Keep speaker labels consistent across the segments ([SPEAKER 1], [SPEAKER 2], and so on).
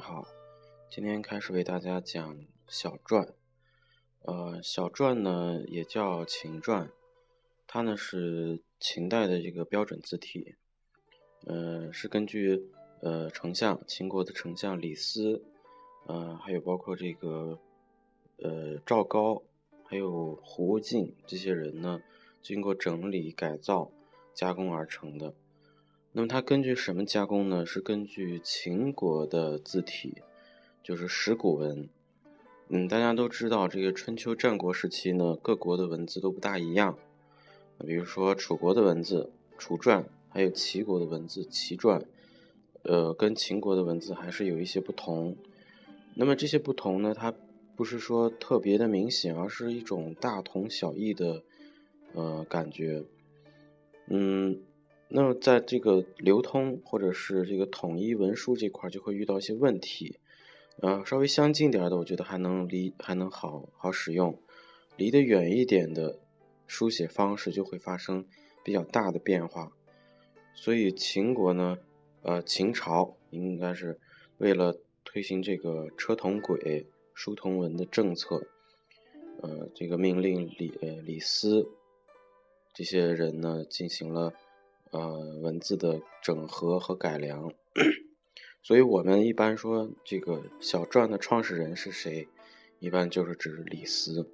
[SPEAKER 1] 好，今天开始为大家讲小篆。呃，小篆呢也叫秦篆，它呢是秦代的这个标准字体。呃，是根据呃丞相秦国的丞相李斯，呃，还有包括这个呃赵高，还有胡进这些人呢，经过整理改造加工而成的。那么它根据什么加工呢？是根据秦国的字体，就是石鼓文。嗯，大家都知道，这个春秋战国时期呢，各国的文字都不大一样。比如说楚国的文字楚篆，还有齐国的文字齐篆，呃，跟秦国的文字还是有一些不同。那么这些不同呢，它不是说特别的明显，而是一种大同小异的呃感觉。嗯。那么在这个流通或者是这个统一文书这块就会遇到一些问题，呃，稍微相近点的，我觉得还能离还能好好使用，离得远一点的书写方式就会发生比较大的变化。所以秦国呢，呃，秦朝应该是为了推行这个车同轨、书同文的政策，呃，这个命令李呃李斯这些人呢进行了。呃，文字的整合和改良，所以我们一般说这个小篆的创始人是谁，一般就是指李斯。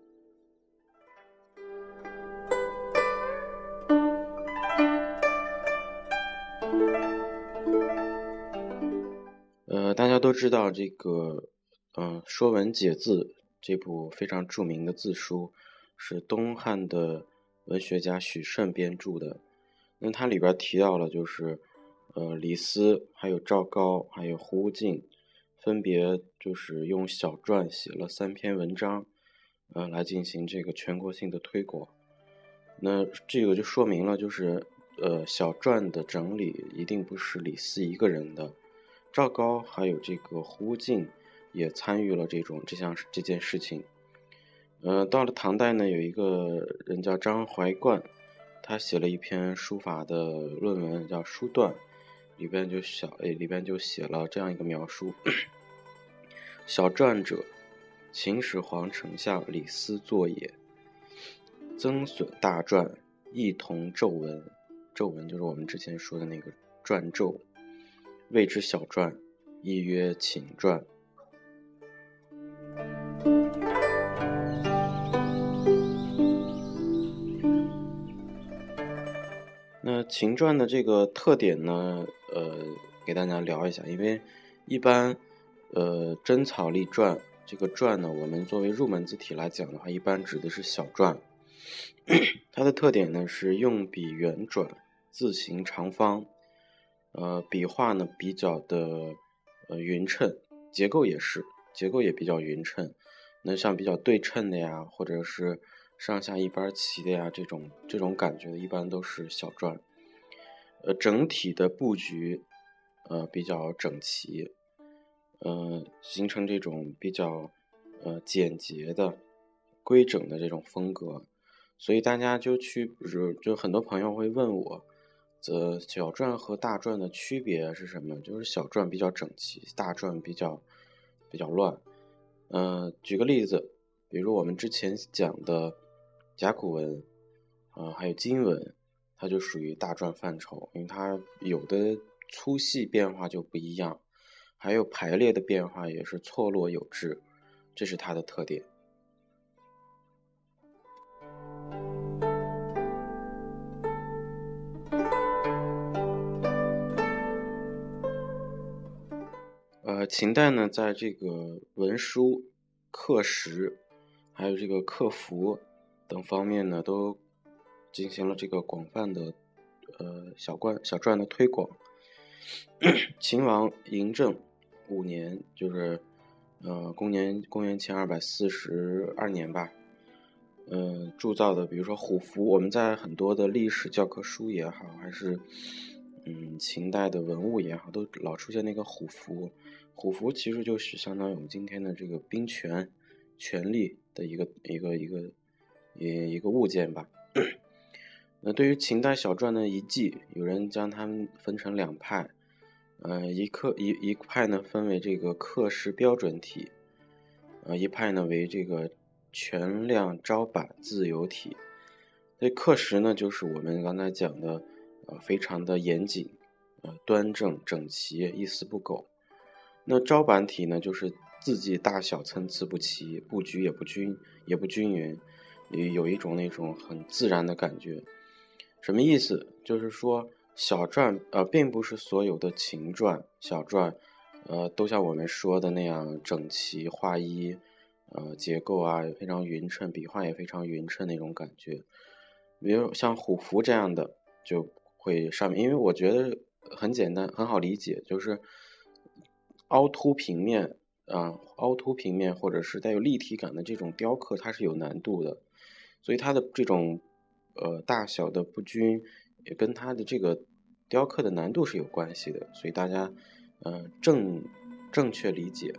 [SPEAKER 1] 呃，大家都知道这个，嗯，《说文解字》这部非常著名的字书，是东汉的文学家许慎编著的。那它里边提到了，就是，呃，李斯、还有赵高、还有胡静，分别就是用小篆写了三篇文章，呃，来进行这个全国性的推广。那这个就说明了，就是，呃，小篆的整理一定不是李斯一个人的，赵高还有这个胡静也参与了这种这项这件事情。呃，到了唐代呢，有一个人叫张怀灌。他写了一篇书法的论文，叫《书断》，里边就小诶，里边就写了这样一个描述：小篆者，秦始皇丞相李斯作也。增损大篆，异同皱文。皱文就是我们之前说的那个篆皱，谓之小篆，亦曰秦篆。那秦篆的这个特点呢，呃，给大家聊一下。因为一般，呃，真草隶篆这个篆呢，我们作为入门字体来讲的话，一般指的是小篆。它的特点呢是用笔圆转，字形长方，呃，笔画呢比较的呃匀称，结构也是，结构也比较匀称。那像比较对称的呀，或者是上下一般齐的呀，这种这种感觉的，一般都是小篆。呃，整体的布局，呃，比较整齐，呃，形成这种比较呃简洁的、规整的这种风格，所以大家就去，就就很多朋友会问我，呃小篆和大篆的区别是什么？就是小篆比较整齐，大篆比较比较乱。嗯，举个例子，比如我们之前讲的甲骨文，啊，还有金文。它就属于大篆范畴，因为它有的粗细变化就不一样，还有排列的变化也是错落有致，这是它的特点。呃，秦代呢，在这个文书、刻石，还有这个刻符等方面呢，都。进行了这个广泛的，呃小篆小篆的推广。秦王嬴政五年，就是呃公元公元前二百四十二年吧，呃铸造的，比如说虎符，我们在很多的历史教科书也好，还是嗯秦代的文物也好，都老出现那个虎符。虎符其实就是相当于我们今天的这个兵权、权力的一个一个一个一一个物件吧。那对于秦代小篆的遗迹，有人将它们分成两派。呃，一课一一派呢分为这个课时标准体，呃，一派呢为这个全量招版自由体。这课时呢，就是我们刚才讲的，呃，非常的严谨，呃，端正整齐，一丝不苟。那招版体呢，就是字迹大小参差不齐，布局也不均也不均匀，也有一种那种很自然的感觉。什么意思？就是说。小篆呃，并不是所有的秦篆、小篆，呃，都像我们说的那样整齐划一，呃，结构啊也非常匀称，笔画也非常匀称那种感觉。比如像虎符这样的，就会上面，因为我觉得很简单，很好理解，就是凹凸平面啊，凹凸平面或者是带有立体感的这种雕刻，它是有难度的，所以它的这种呃大小的不均。也跟它的这个雕刻的难度是有关系的，所以大家，呃，正正确理解。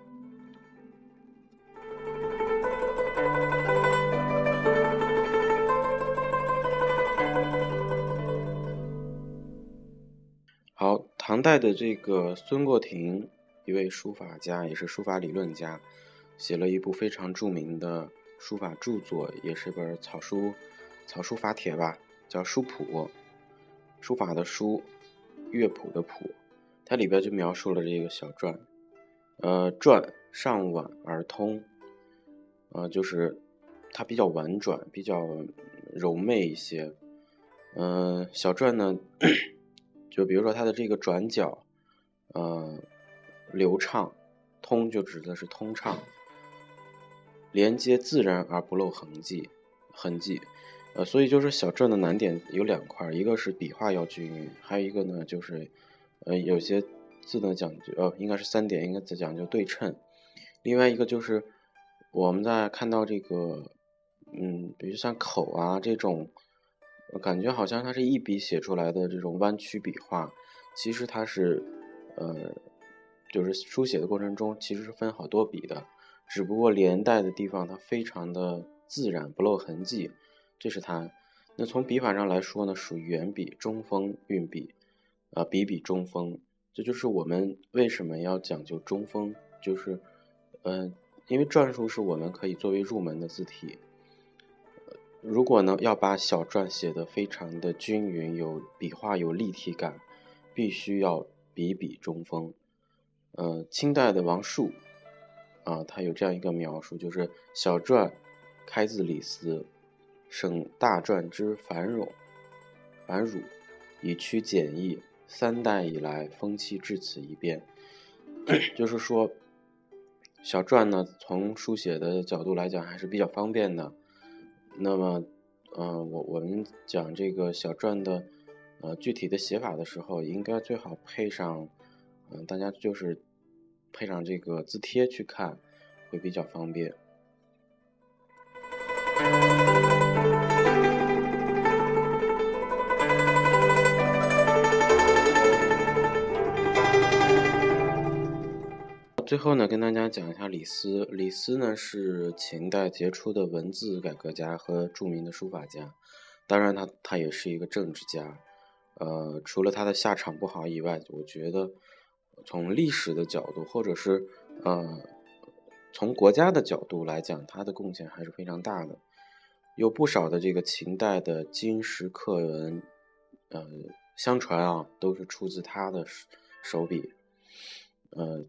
[SPEAKER 1] 好，唐代的这个孙过庭，一位书法家，也是书法理论家，写了一部非常著名的书法著作，也是本草书草书法帖吧，叫《书谱》。书法的书，乐谱的谱，它里边就描述了这个小篆，呃，篆上婉而通，呃，就是它比较婉转，比较柔媚一些。嗯，小篆呢，就比如说它的这个转角，呃，流畅，通就指的是通畅，连接自然而不露痕迹，痕迹。呃，所以就是小篆的难点有两块，一个是笔画要均匀，还有一个呢就是，呃，有些字呢讲究，呃，应该是三点，应该讲究对称。另外一个就是我们在看到这个，嗯，比如像口啊这种，感觉好像它是一笔写出来的这种弯曲笔画，其实它是，呃，就是书写的过程中其实是分好多笔的，只不过连带的地方它非常的自然，不露痕迹。这是它，那从笔法上来说呢，属于圆笔、中锋运笔，啊，笔笔中锋，这就是我们为什么要讲究中锋，就是，嗯，因为篆书是我们可以作为入门的字体，如果呢要把小篆写得非常的均匀，有笔画有立体感，必须要笔笔中锋。呃，清代的王树，啊，他有这样一个描述，就是小篆开自李斯。省大篆之繁冗、繁缛，以趋简易。三代以来，风气至此一变。就是说，小篆呢，从书写的角度来讲，还是比较方便的。那么，嗯，我我们讲这个小篆的，呃，具体的写法的时候，应该最好配上，嗯，大家就是配上这个字帖去看，会比较方便。最后呢，跟大家讲一下李斯。李斯呢是秦代杰出的文字改革家和著名的书法家，当然他他也是一个政治家。呃，除了他的下场不好以外，我觉得从历史的角度，或者是呃从国家的角度来讲，他的贡献还是非常大的。有不少的这个秦代的金石刻文，呃，相传啊都是出自他的手笔，呃。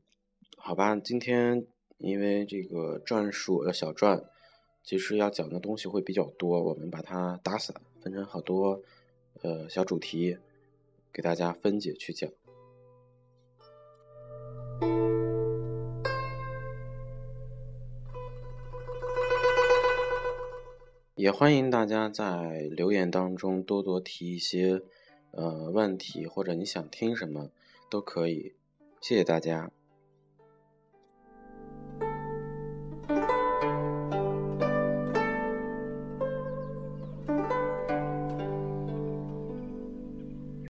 [SPEAKER 1] 好吧，今天因为这个篆书呃小篆，其实要讲的东西会比较多，我们把它打散，分成好多呃小主题，给大家分解去讲。也欢迎大家在留言当中多多提一些呃问题，或者你想听什么都可以，谢谢大家。